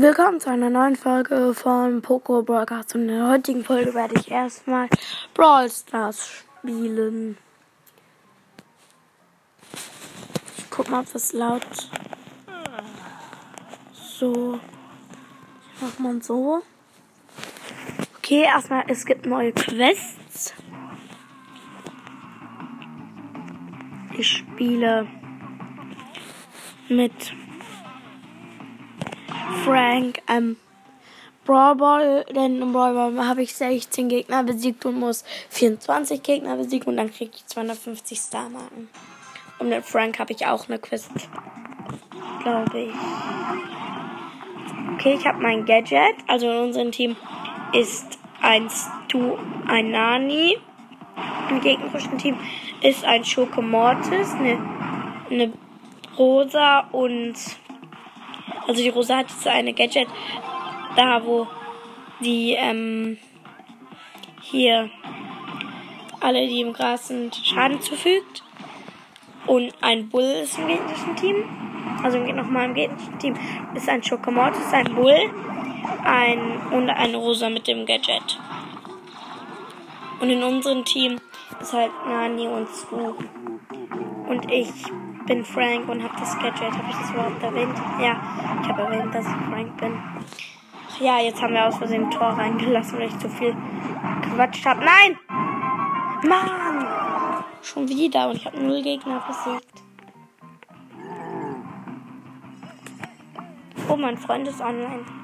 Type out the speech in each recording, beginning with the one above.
Willkommen zu einer neuen Folge von Poco Broadcast. Und in der heutigen Folge werde ich erstmal Brawl Stars spielen. Ich guck mal, ob das laut. So. Ich mach mal so. Okay, erstmal, es gibt neue Quests. Ich spiele mit Frank ähm, Brawl Ball, denn im Brawl Ball habe ich 16 Gegner besiegt und muss 24 Gegner besiegen und dann kriege ich 250 Star Marken. Und mit Frank habe ich auch eine Quest, glaube ich. Okay, ich habe mein Gadget. Also in unserem Team ist ein Stu, ein Nani. Im gegnerischen Team ist ein Schurke Mortis, eine, eine Rosa und also die Rosa hat jetzt eine Gadget, da wo die ähm, hier alle, die im Gras sind, Schaden zufügt. Und ein Bull ist im gegnerischen Team. Also nochmal im gegnerischen Team ist ein Schokomortis, ein Bull ein, und ein Rosa mit dem Gadget. Und in unserem Team ist halt Nani und Sue. Und ich bin Frank und habe das Gadget. Habe ich das überhaupt erwähnt? Ja, ich habe erwähnt, dass ich Frank bin. Ja, jetzt haben wir aus Versehen ein Tor reingelassen, weil ich zu viel gequatscht habe. Nein! Mann! Schon wieder und ich habe null Gegner besiegt. Oh, mein Freund ist online.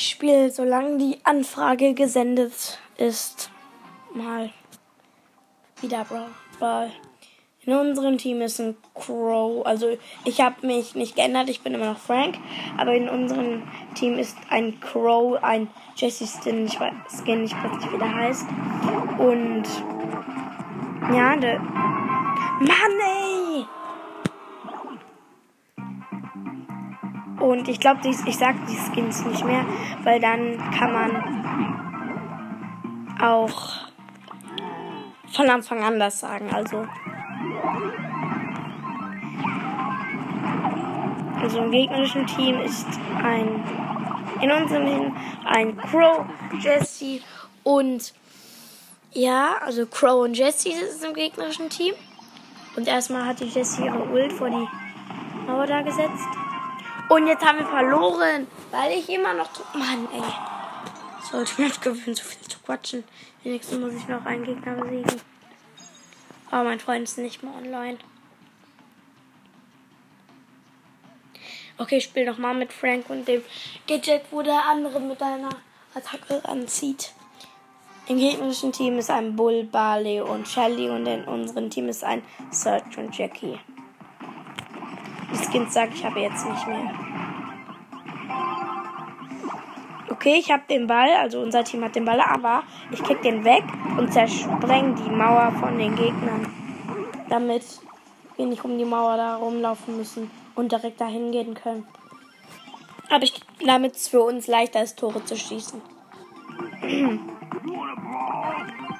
Ich spiele, solange die Anfrage gesendet ist, mal wieder Brawl. In unserem Team ist ein Crow. Also ich habe mich nicht geändert, ich bin immer noch Frank. Aber in unserem Team ist ein Crow, ein Jesse Skin, ich weiß Skin, ich weiß nicht, wie der heißt. Und ja, der. Mann, ey! Und ich glaube, ich sage die Skins nicht mehr, weil dann kann man auch von Anfang an das sagen. Also, also im gegnerischen Team ist ein, in unserem Team ein Crow, Jesse und ja, also Crow und Jesse ist im gegnerischen Team. Und erstmal hat die Jessie ihre Ult vor die Mauer da gesetzt. Und jetzt haben wir verloren, weil ich immer noch. Mann, ey. Sollte mir gewöhnen, so viel zu quatschen. Wenigstens muss ich noch einen Gegner besiegen. Aber mein Freund ist nicht mehr online. Okay, ich spiele nochmal mit Frank und dem Gadget, wo der andere mit einer Attacke anzieht. Im gegnerischen Team ist ein Bull, Barley und Shelly und in unserem Team ist ein Search und Jackie. Die Skins sage ich aber jetzt nicht mehr. Okay, ich habe den Ball, also unser Team hat den Ball, aber ich kick den weg und zerspreng die Mauer von den Gegnern. Damit wir nicht um die Mauer da rumlaufen müssen und direkt dahin gehen können. Aber ich, damit es für uns leichter ist, Tore zu schießen.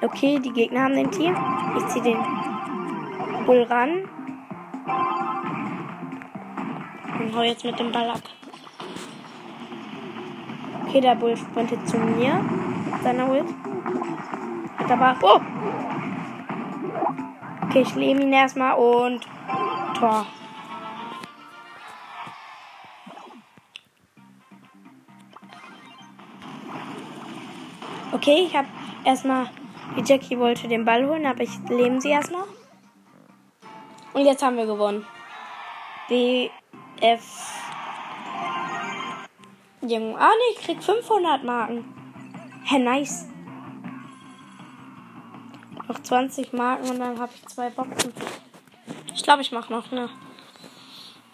Okay, die Gegner haben den Team. Ich ziehe den Bull ran und hau jetzt mit dem Ball ab. Okay, der Bull sprintet zu mir. Seiner Ult. Hat aber. Oh! Okay, ich lehne ihn erstmal und. Tor. Okay, ich habe erstmal. Die Jackie wollte den Ball holen, aber ich lehne sie erstmal. Und jetzt haben wir gewonnen. Die F. Junge. Ah, nee, ich krieg 500 Marken. Hä, nice. Noch 20 Marken und dann habe ich zwei Boxen. Ich glaube, ich mache noch eine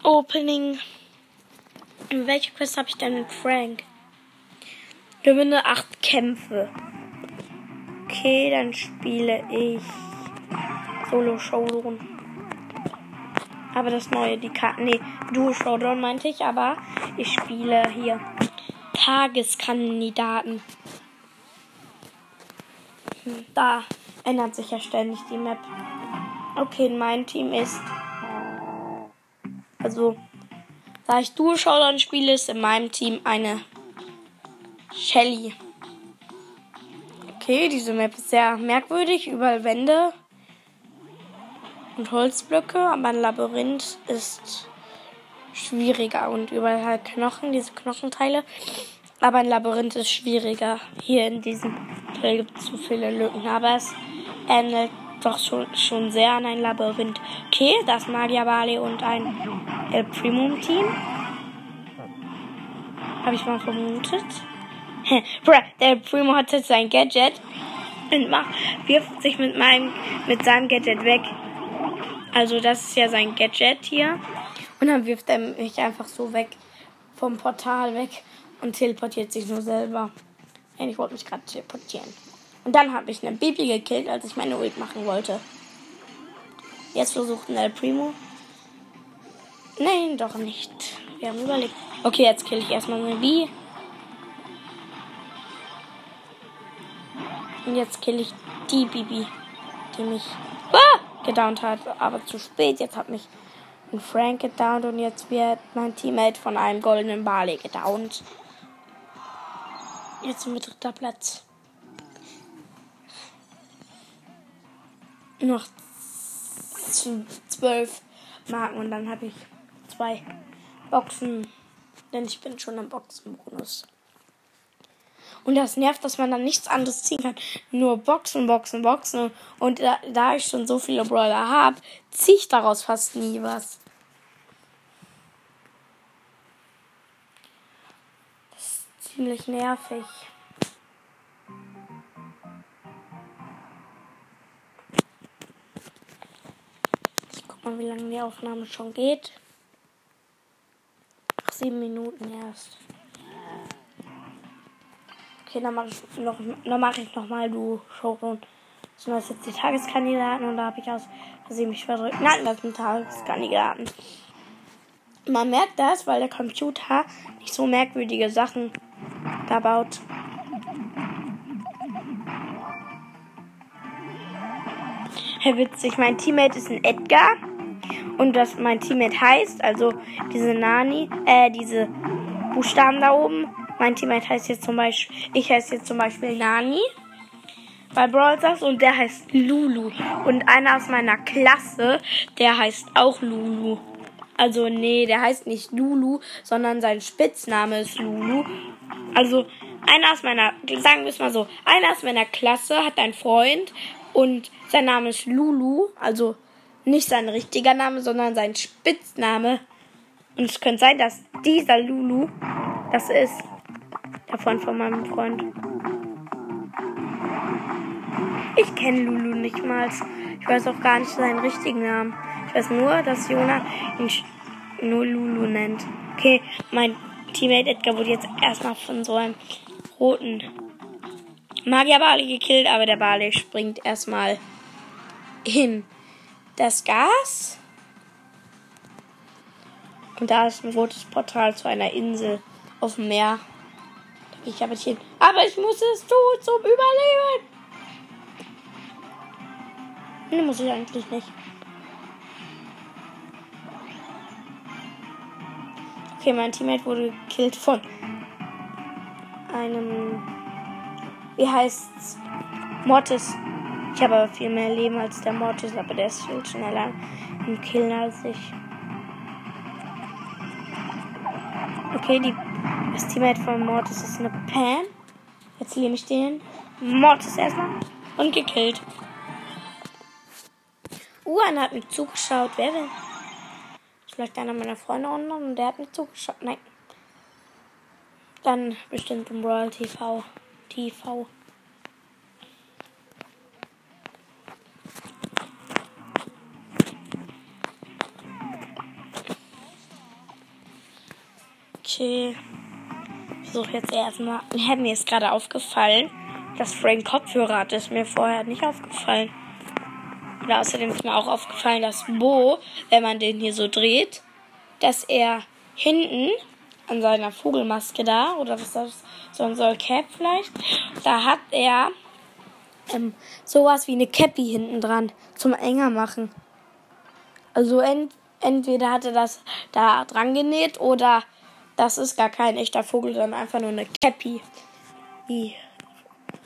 Opening. Welche Quest habe ich denn mit Frank? Gewinne 8 Kämpfe. Okay, dann spiele ich Solo Showdown. Aber das neue, die Karten. Nee, Duo Showdown meinte ich, aber ich spiele hier Tageskandidaten. Da ändert sich ja ständig die Map. Okay, mein Team ist. Also, da ich Dual Showdown spiele, ist in meinem Team eine Shelly. Okay, diese Map ist sehr merkwürdig. Überall Wände und Holzblöcke, aber ein Labyrinth ist schwieriger und überall halt Knochen, diese Knochenteile. Aber ein Labyrinth ist schwieriger. Hier in diesem Teil gibt es zu viele Lücken, aber es ähnelt doch schon, schon sehr an ein Labyrinth. Okay, das Magia Bali und ein El Primum Team. Habe ich mal vermutet. Bruh, der Primo hat jetzt sein Gadget und macht, wirft sich mit meinem, mit seinem Gadget weg. Also das ist ja sein Gadget hier. Und dann wirft er mich einfach so weg vom Portal weg und teleportiert sich nur selber. Ich wollte mich gerade teleportieren. Und dann habe ich eine Baby gekillt, als ich meine Ult machen wollte. Jetzt versucht ein El Primo. Nein, doch nicht. Wir haben überlegt. Okay, jetzt kill ich erstmal eine Bee. Und jetzt kill ich die Bibi, die mich ah, gedownt hat. Aber zu spät. Jetzt hat mich ein Frank gedownt und jetzt wird mein Teammate von einem goldenen Barley gedownt. Jetzt sind wir dritter Platz. Noch zwölf Marken und dann habe ich zwei Boxen, denn ich bin schon im Boxenbonus. Und das nervt, dass man dann nichts anderes ziehen kann. Nur Boxen, Boxen, Boxen. Und da, da ich schon so viele Brawler habe, ziehe ich daraus fast nie was. Das ist ziemlich nervig. Ich guck mal, wie lange die Aufnahme schon geht. Ach, sieben Minuten erst. Okay, dann mache ich noch, dann mache ich noch mal du Showroom. Das sind jetzt die Tageskandidaten und da habe ich aus Versehen mich verdrückt. Nein, das sind Tageskandidaten. Man merkt das, weil der Computer nicht so merkwürdige Sachen da baut. Herr witzig, mein Teammate ist ein Edgar. Und das mein Teammate heißt, also diese Nani, äh, diese Buchstaben da oben, mein Teammate heißt jetzt zum Beispiel, ich heiße jetzt zum Beispiel Nani bei Brawl Stars und der heißt Lulu. Und einer aus meiner Klasse, der heißt auch Lulu. Also nee, der heißt nicht Lulu, sondern sein Spitzname ist Lulu. Also einer aus meiner, sagen wir es mal so, einer aus meiner Klasse hat einen Freund und sein Name ist Lulu. Also nicht sein richtiger Name, sondern sein Spitzname. Und es könnte sein, dass dieser Lulu das ist. Davon von meinem Freund. Ich kenne Lulu nicht mal. Ich weiß auch gar nicht seinen richtigen Namen. Ich weiß nur, dass Jona ihn nur Lulu nennt. Okay, mein Teammate Edgar wurde jetzt erstmal von so einem roten Magier Bali gekillt, aber der Bali springt erstmal in das Gas. Und da ist ein rotes Portal zu einer Insel auf dem Meer. Ich habe hin. Aber ich muss es tun zum Überleben. Nee, muss ich eigentlich nicht. Okay, mein Teammate wurde gekillt von einem. Wie heißt's? Mortis. Ich habe aber viel mehr Leben als der Mortis, aber der ist viel schneller im Killen als ich. Okay, die das Teammate von Mortis ist eine Pam. Jetzt nehme ich den Mortis erstmal und gekillt. Uh, einer hat mir zugeschaut. Wer will? Vielleicht einer meiner Freunde unten und der hat mir zugeschaut. Nein. Dann bestimmt im Royal TV. TV. Okay versuche jetzt erstmal. Ja, mir ist gerade aufgefallen, dass Frank Kopfhörer hat. Ist mir vorher nicht aufgefallen. Und außerdem ist mir auch aufgefallen, dass Bo, wenn man den hier so dreht, dass er hinten an seiner Vogelmaske da, oder was das so ein Soul Cap vielleicht, da hat er ähm, sowas wie eine Cappy hinten dran zum enger machen. Also ent, entweder hat er das da dran genäht oder das ist gar kein echter Vogel, sondern einfach nur eine Cappy.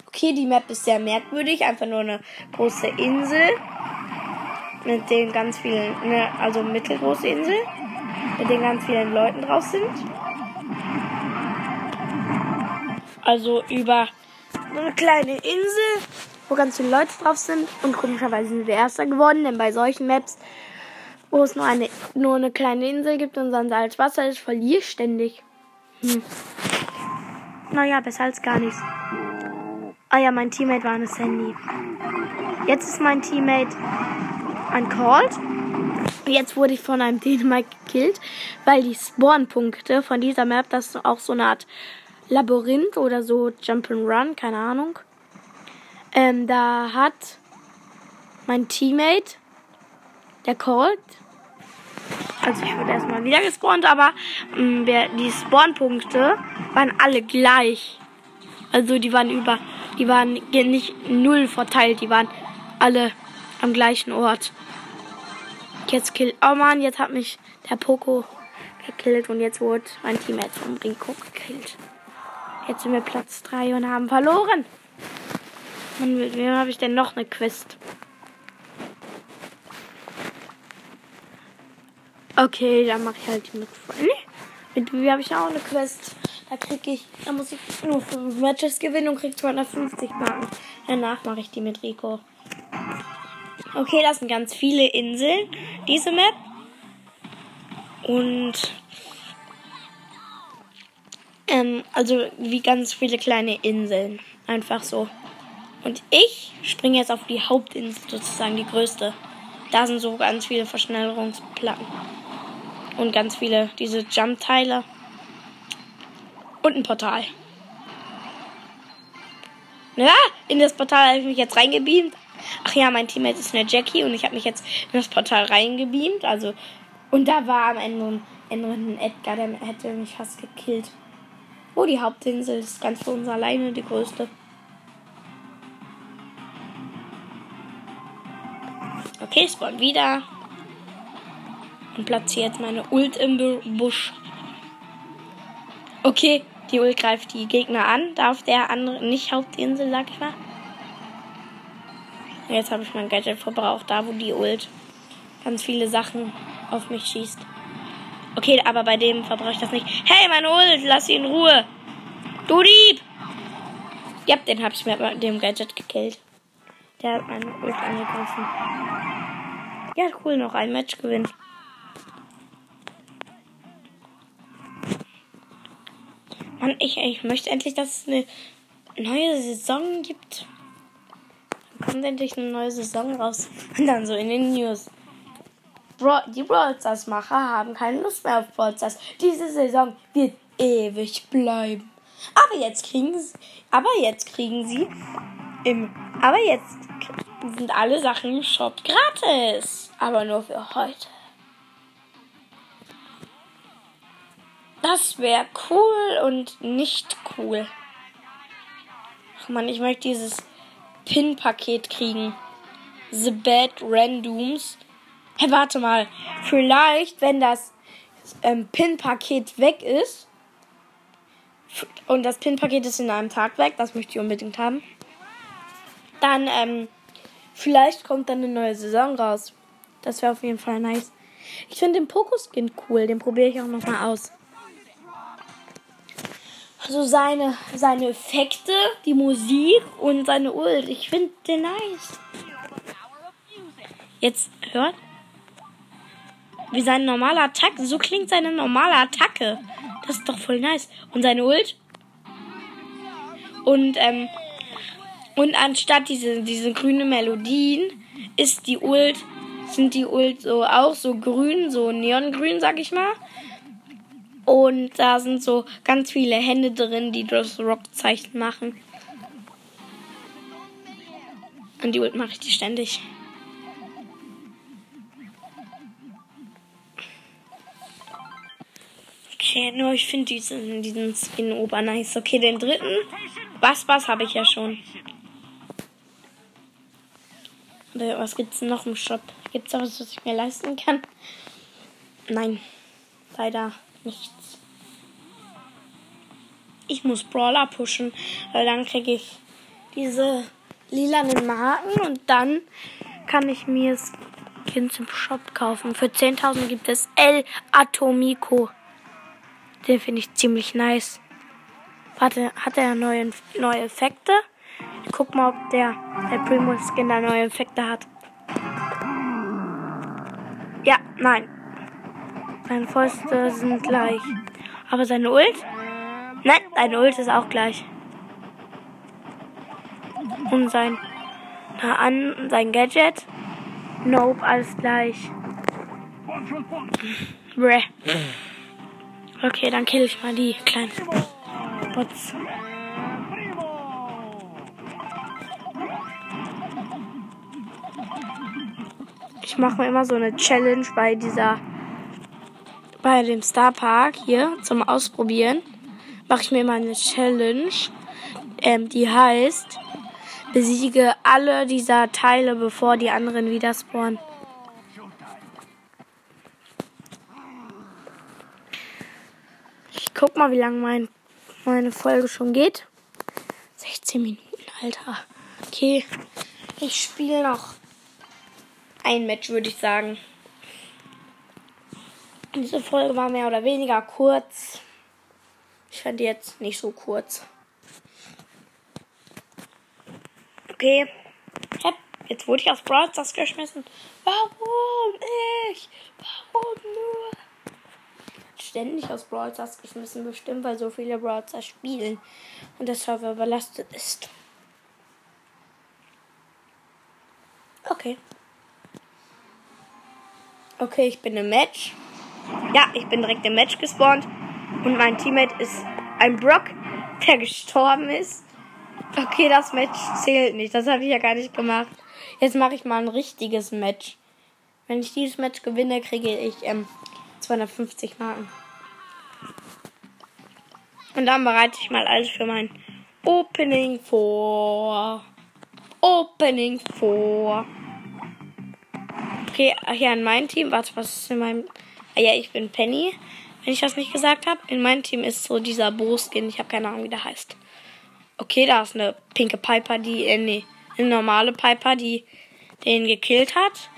Okay, die Map ist sehr merkwürdig, einfach nur eine große Insel. Mit den ganz vielen, ne, also mittelgroße Insel, mit den ganz vielen Leuten drauf sind. Also über eine kleine Insel, wo ganz viele Leute drauf sind. Und komischerweise sind wir Erster geworden, denn bei solchen Maps, wo es nur eine, nur eine kleine Insel gibt und sonst alles Wasser ist, verliere ich ständig. Hm. Naja, besser als gar nichts. Ah ja, mein Teammate war eine Sandy. Jetzt ist mein Teammate Colt. Jetzt wurde ich von einem Dänemark gekillt, weil die Spawnpunkte von dieser Map, das ist auch so eine Art Labyrinth oder so Jump'n'Run, keine Ahnung. Ähm, da hat mein Teammate, der Colt, also ich wurde erstmal wieder gespawnt, aber mh, mm, die Spawnpunkte waren alle gleich. Also die waren über die waren nicht null verteilt, die waren alle am gleichen Ort. Jetzt killt. Oh man, jetzt hat mich der Poco gekillt und jetzt wurde mein Teammate vom Rico gekillt. Jetzt sind wir Platz 3 und haben verloren. Und mit wem habe ich denn noch eine Quest? Okay, dann mache ich halt die mit Friendly. Mit wie habe ich auch eine Quest. Da kriege ich, da muss ich nur 5 Matches gewinnen und krieg 250 Marken. Danach mache ich die mit Rico. Okay, das sind ganz viele Inseln, diese Map. Und ähm, also wie ganz viele kleine Inseln. Einfach so. Und ich springe jetzt auf die Hauptinsel, sozusagen die größte. Da sind so ganz viele Verschnellerungsplatten. Und ganz viele diese Jump-Teile. Und ein Portal. Ja, in das Portal habe ich mich jetzt reingebeamt. Ach ja, mein Teammate ist eine Jackie und ich habe mich jetzt in das Portal reingebeamt. Also, und da war am Ende, Ende ein Edgar, der hätte mich fast gekillt. Oh, die Hauptinsel ist ganz für uns alleine die größte. Okay, spawn wieder. Und platziere jetzt meine Ult im Busch. Okay, die Ult greift die Gegner an. Darf der andere nicht Hauptinsel, sag ich mal. Jetzt habe ich mein Gadget verbraucht, da wo die Ult ganz viele Sachen auf mich schießt. Okay, aber bei dem verbrauche ich das nicht. Hey, mein Ult, lass ihn in Ruhe. Du Dieb! Ja, den habe ich mit dem Gadget gekillt. Der hat meinen Ult angegriffen. Ja, cool, noch ein Match gewinnen. Mann, ich, ich möchte endlich, dass es eine neue Saison gibt. Dann kommt endlich eine neue Saison raus. Und dann so in den News. Bro, die Brawl Stars Macher haben keine Lust mehr auf Brawl Stars. Diese Saison wird ewig bleiben. Aber jetzt kriegen sie, aber jetzt kriegen sie im, aber jetzt sind alle Sachen im Shop gratis. Aber nur für heute. Das wäre cool und nicht cool. Ach man, ich möchte dieses Pin-Paket kriegen. The Bad Randoms. Hey, warte mal. Vielleicht, wenn das ähm, Pin-Paket weg ist. Und das Pin-Paket ist in einem Tag weg. Das möchte ich unbedingt haben. Dann, ähm, vielleicht kommt dann eine neue Saison raus. Das wäre auf jeden Fall nice. Ich finde den Pokuskin cool. Den probiere ich auch nochmal aus so seine, seine Effekte, die Musik und seine Ult. Ich finde den nice. Jetzt hört. Wie seine normale Attacke. So klingt seine normale Attacke. Das ist doch voll nice. Und seine Ult. Und, ähm, und anstatt diese, diese grüne Melodien ist die Ult, sind die Ult so auch so grün, so neongrün, sag ich mal. Und da sind so ganz viele Hände drin, die das Rockzeichen machen. Und die Ult mache ich die ständig. Okay, nur ich finde diesen, diesen Skin ober nice. Okay, den dritten. Was, was habe ich ja schon. Was gibt's noch im Shop? Gibt's da was, was ich mir leisten kann? Nein, leider nichts. Ich muss Brawler pushen, weil dann kriege ich diese lilanen Marken und dann kann ich mir Skins im Shop kaufen. Für 10.000 gibt es El Atomico. Den finde ich ziemlich nice. Warte, hat er neue, neue Effekte? Guck mal, ob der, der Primo Skin da neue Effekte hat. Ja, nein. Seine Fäuste sind gleich. Aber seine Ult? Nein, seine Ult ist auch gleich. Und sein, na an, sein Gadget? Nope, alles gleich. Breh. Okay, dann kill ich mal die kleinen Bots. Ich mache mir immer so eine Challenge bei dieser bei dem Star Park hier zum Ausprobieren. Mache ich mir immer eine Challenge, ähm, die heißt besiege alle dieser Teile, bevor die anderen wieder spawnen. Ich guck mal, wie lange mein, meine Folge schon geht. 16 Minuten, Alter. Okay, ich spiele noch ein Match, würde ich sagen. Diese Folge war mehr oder weniger kurz. Ich fand die jetzt nicht so kurz. Okay. Jetzt wurde ich aus Brawl geschmissen. Warum ich? Warum nur? Ständig aus Brawl geschmissen, bestimmt, weil so viele Brawl spielen und der Server überlastet ist. Okay. Okay, ich bin im Match. Ja, ich bin direkt im Match gespawnt. Und mein Teammate ist ein Brock, der gestorben ist. Okay, das Match zählt nicht. Das habe ich ja gar nicht gemacht. Jetzt mache ich mal ein richtiges Match. Wenn ich dieses Match gewinne, kriege ich ähm, 250 Marken. Und dann bereite ich mal alles für mein Opening vor. Opening vor. Okay, hier an mein Team. Warte, was ist in meinem. Ah ja, ich bin Penny. Wenn ich das nicht gesagt habe. In meinem Team ist so dieser Bo-Skin. Ich habe keine Ahnung, wie der heißt. Okay, da ist eine pinke Piper, die, äh, nee, eine normale Piper, die den gekillt hat.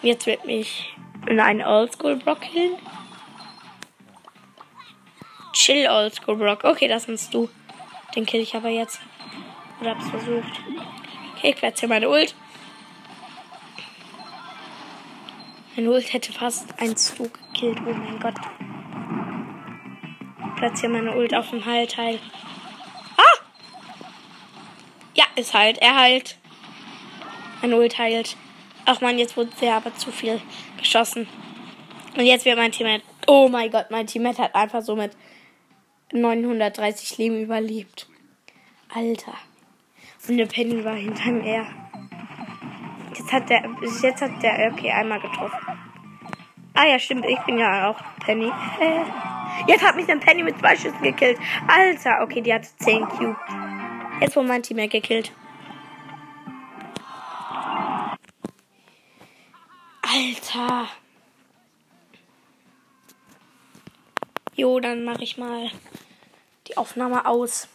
Jetzt wird mich in einen Oldschool Brock killen. Chill Oldschool Brock. Okay, das bist du. Den kill ich aber jetzt. Oder hab's versucht. Okay, ich platziere meine Ult. Meine Ult hätte fast einen Zug gekillt. Oh mein Gott platziere meine Ult auf dem Heilteil. Ah! Ja, ist halt. Er heilt. Meine Ult heilt. Ach man, jetzt wurde sehr aber zu viel geschossen. Und jetzt wird mein Teammate. Oh mein Gott, mein Teammate hat einfach so mit 930 Leben überlebt. Alter. Und der Penny war hinter mir. Jetzt hat der. Jetzt hat der. Okay, einmal getroffen. Ah ja, stimmt. Ich bin ja auch Penny. Äh. Jetzt hat mich ein Penny mit zwei Schüssen gekillt. Alter, okay, die hatte 10 Cube. Jetzt wurde mein Team ja gekillt. Alter. Jo, dann mache ich mal die Aufnahme aus.